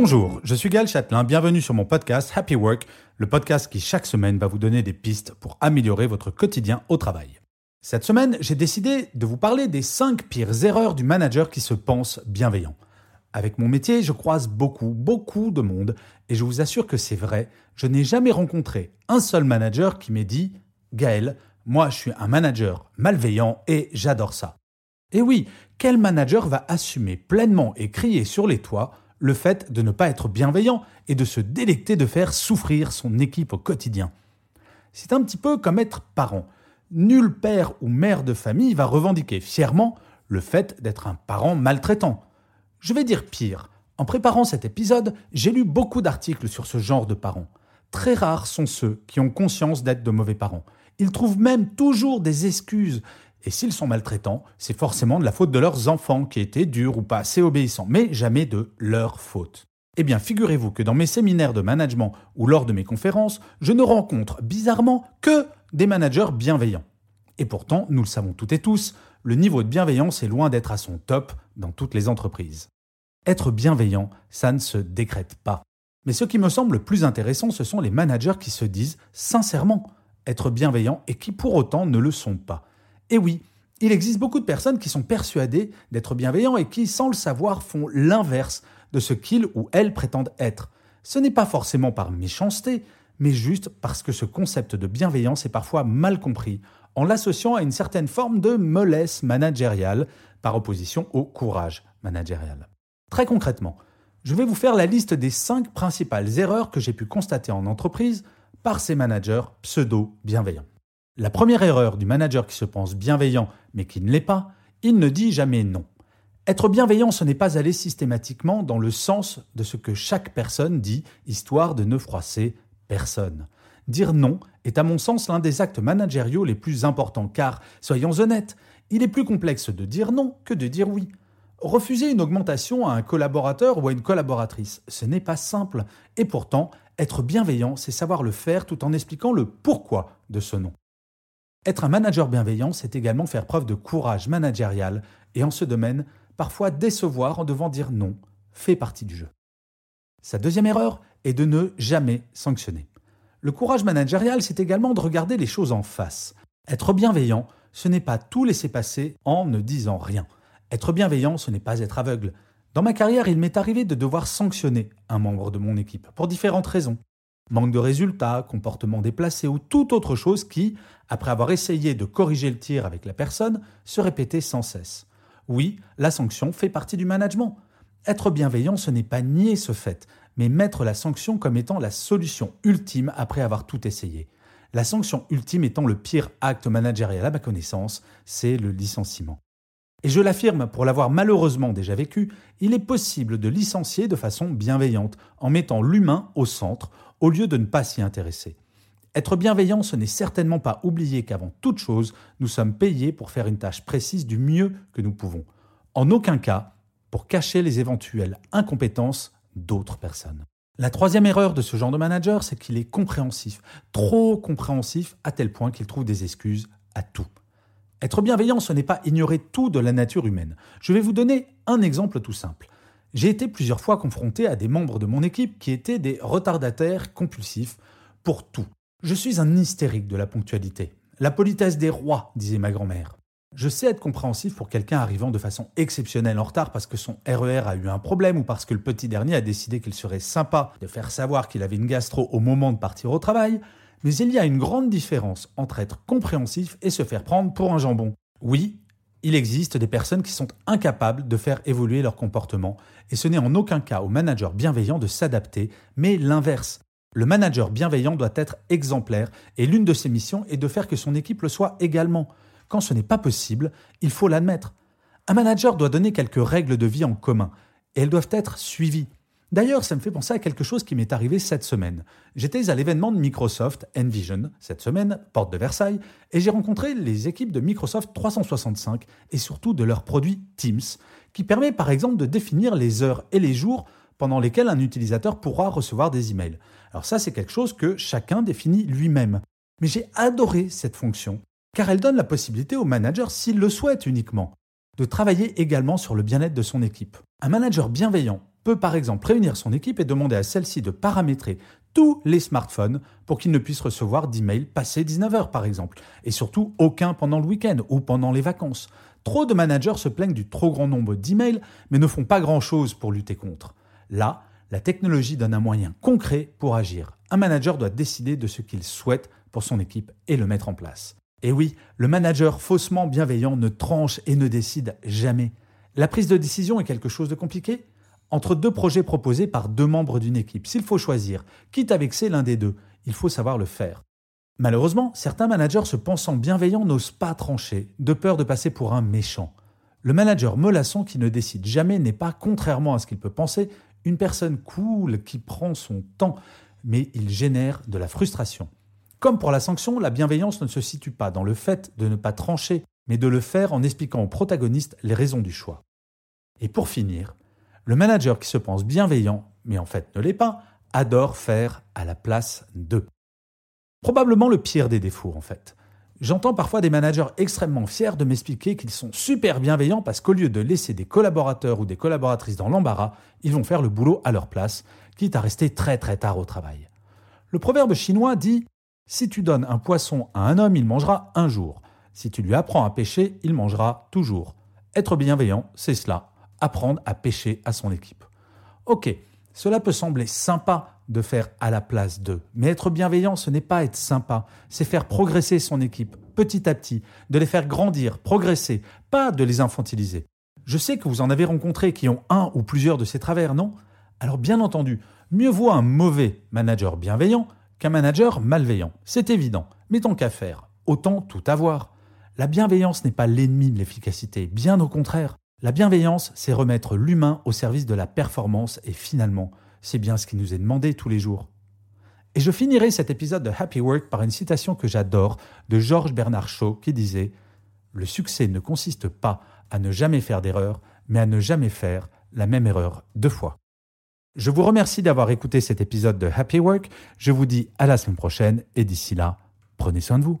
Bonjour, je suis Gal Châtelain, bienvenue sur mon podcast Happy Work, le podcast qui chaque semaine va vous donner des pistes pour améliorer votre quotidien au travail. Cette semaine, j'ai décidé de vous parler des 5 pires erreurs du manager qui se pense bienveillant. Avec mon métier, je croise beaucoup, beaucoup de monde, et je vous assure que c'est vrai, je n'ai jamais rencontré un seul manager qui m'ait dit Gaël, moi je suis un manager malveillant et j'adore ça. Et oui, quel manager va assumer pleinement et crier sur les toits le fait de ne pas être bienveillant et de se délecter de faire souffrir son équipe au quotidien. C'est un petit peu comme être parent. Nul père ou mère de famille va revendiquer fièrement le fait d'être un parent maltraitant. Je vais dire pire. En préparant cet épisode, j'ai lu beaucoup d'articles sur ce genre de parents. Très rares sont ceux qui ont conscience d'être de mauvais parents. Ils trouvent même toujours des excuses et s'ils sont maltraitants, c'est forcément de la faute de leurs enfants qui étaient durs ou pas assez obéissants, mais jamais de leur faute. Eh bien, figurez-vous que dans mes séminaires de management ou lors de mes conférences, je ne rencontre bizarrement que des managers bienveillants. Et pourtant, nous le savons toutes et tous, le niveau de bienveillance est loin d'être à son top dans toutes les entreprises. Être bienveillant, ça ne se décrète pas. Mais ce qui me semble le plus intéressant, ce sont les managers qui se disent sincèrement être bienveillants et qui pour autant ne le sont pas. Et oui, il existe beaucoup de personnes qui sont persuadées d'être bienveillants et qui, sans le savoir, font l'inverse de ce qu'ils ou elles prétendent être. Ce n'est pas forcément par méchanceté, mais juste parce que ce concept de bienveillance est parfois mal compris, en l'associant à une certaine forme de mollesse managériale, par opposition au courage managérial. Très concrètement, je vais vous faire la liste des cinq principales erreurs que j'ai pu constater en entreprise par ces managers pseudo-bienveillants. La première erreur du manager qui se pense bienveillant mais qui ne l'est pas, il ne dit jamais non. Être bienveillant, ce n'est pas aller systématiquement dans le sens de ce que chaque personne dit, histoire de ne froisser personne. Dire non est à mon sens l'un des actes managériaux les plus importants, car, soyons honnêtes, il est plus complexe de dire non que de dire oui. Refuser une augmentation à un collaborateur ou à une collaboratrice, ce n'est pas simple, et pourtant, être bienveillant, c'est savoir le faire tout en expliquant le pourquoi de ce non. Être un manager bienveillant, c'est également faire preuve de courage managérial et en ce domaine, parfois décevoir en devant dire non, fait partie du jeu. Sa deuxième erreur est de ne jamais sanctionner. Le courage managérial, c'est également de regarder les choses en face. Être bienveillant, ce n'est pas tout laisser passer en ne disant rien. Être bienveillant, ce n'est pas être aveugle. Dans ma carrière, il m'est arrivé de devoir sanctionner un membre de mon équipe, pour différentes raisons manque de résultats, comportement déplacé ou toute autre chose qui, après avoir essayé de corriger le tir avec la personne, se répétait sans cesse. Oui, la sanction fait partie du management. Être bienveillant, ce n'est pas nier ce fait, mais mettre la sanction comme étant la solution ultime après avoir tout essayé. La sanction ultime étant le pire acte managérial à ma connaissance, c'est le licenciement. Et je l'affirme, pour l'avoir malheureusement déjà vécu, il est possible de licencier de façon bienveillante, en mettant l'humain au centre, au lieu de ne pas s'y intéresser. Être bienveillant, ce n'est certainement pas oublier qu'avant toute chose, nous sommes payés pour faire une tâche précise du mieux que nous pouvons. En aucun cas pour cacher les éventuelles incompétences d'autres personnes. La troisième erreur de ce genre de manager, c'est qu'il est compréhensif, trop compréhensif à tel point qu'il trouve des excuses à tout. Être bienveillant, ce n'est pas ignorer tout de la nature humaine. Je vais vous donner un exemple tout simple. J'ai été plusieurs fois confronté à des membres de mon équipe qui étaient des retardataires compulsifs pour tout. Je suis un hystérique de la ponctualité. La politesse des rois, disait ma grand-mère. Je sais être compréhensif pour quelqu'un arrivant de façon exceptionnelle en retard parce que son RER e a eu un problème ou parce que le petit dernier a décidé qu'il serait sympa de faire savoir qu'il avait une gastro au moment de partir au travail, mais il y a une grande différence entre être compréhensif et se faire prendre pour un jambon. Oui, il existe des personnes qui sont incapables de faire évoluer leur comportement, et ce n'est en aucun cas au manager bienveillant de s'adapter, mais l'inverse. Le manager bienveillant doit être exemplaire et l'une de ses missions est de faire que son équipe le soit également. Quand ce n'est pas possible, il faut l'admettre. Un manager doit donner quelques règles de vie en commun et elles doivent être suivies. D'ailleurs, ça me fait penser à quelque chose qui m'est arrivé cette semaine. J'étais à l'événement de Microsoft Envision cette semaine, porte de Versailles, et j'ai rencontré les équipes de Microsoft 365 et surtout de leur produit Teams, qui permet par exemple de définir les heures et les jours pendant lesquels un utilisateur pourra recevoir des emails. Alors ça, c'est quelque chose que chacun définit lui-même. Mais j'ai adoré cette fonction, car elle donne la possibilité au manager, s'il le souhaite uniquement, de travailler également sur le bien-être de son équipe. Un manager bienveillant peut par exemple réunir son équipe et demander à celle-ci de paramétrer tous les smartphones pour qu'ils ne puissent recevoir d'emails passés 19h par exemple, et surtout aucun pendant le week-end ou pendant les vacances. Trop de managers se plaignent du trop grand nombre d'emails mais ne font pas grand-chose pour lutter contre. Là, la technologie donne un moyen concret pour agir. Un manager doit décider de ce qu'il souhaite pour son équipe et le mettre en place. Et oui, le manager faussement bienveillant ne tranche et ne décide jamais. La prise de décision est quelque chose de compliqué? Entre deux projets proposés par deux membres d'une équipe, s'il faut choisir, quitte à vexer l'un des deux, il faut savoir le faire. Malheureusement, certains managers se pensant bienveillants n'osent pas trancher, de peur de passer pour un méchant. Le manager mollasson qui ne décide jamais n'est pas, contrairement à ce qu'il peut penser, une personne cool qui prend son temps, mais il génère de la frustration. Comme pour la sanction, la bienveillance ne se situe pas dans le fait de ne pas trancher, mais de le faire en expliquant au protagoniste les raisons du choix. Et pour finir, le manager qui se pense bienveillant, mais en fait ne l'est pas, adore faire à la place d'eux. Probablement le pire des défauts en fait. J'entends parfois des managers extrêmement fiers de m'expliquer qu'ils sont super bienveillants parce qu'au lieu de laisser des collaborateurs ou des collaboratrices dans l'embarras, ils vont faire le boulot à leur place, quitte à rester très très tard au travail. Le proverbe chinois dit Si tu donnes un poisson à un homme, il mangera un jour. Si tu lui apprends à pêcher, il mangera toujours. Être bienveillant, c'est cela, apprendre à pêcher à son équipe. Ok, cela peut sembler sympa de faire à la place d'eux. Mais être bienveillant, ce n'est pas être sympa, c'est faire progresser son équipe petit à petit, de les faire grandir, progresser, pas de les infantiliser. Je sais que vous en avez rencontré qui ont un ou plusieurs de ces travers, non? Alors bien entendu, mieux vaut un mauvais manager bienveillant qu'un manager malveillant. C'est évident, mais tant qu'à faire, autant tout avoir. La bienveillance n'est pas l'ennemi de l'efficacité, bien au contraire. La bienveillance, c'est remettre l'humain au service de la performance et finalement, c'est bien ce qui nous est demandé tous les jours. Et je finirai cet épisode de Happy Work par une citation que j'adore de Georges Bernard Shaw qui disait Le succès ne consiste pas à ne jamais faire d'erreur, mais à ne jamais faire la même erreur deux fois. Je vous remercie d'avoir écouté cet épisode de Happy Work. Je vous dis à la semaine prochaine et d'ici là, prenez soin de vous.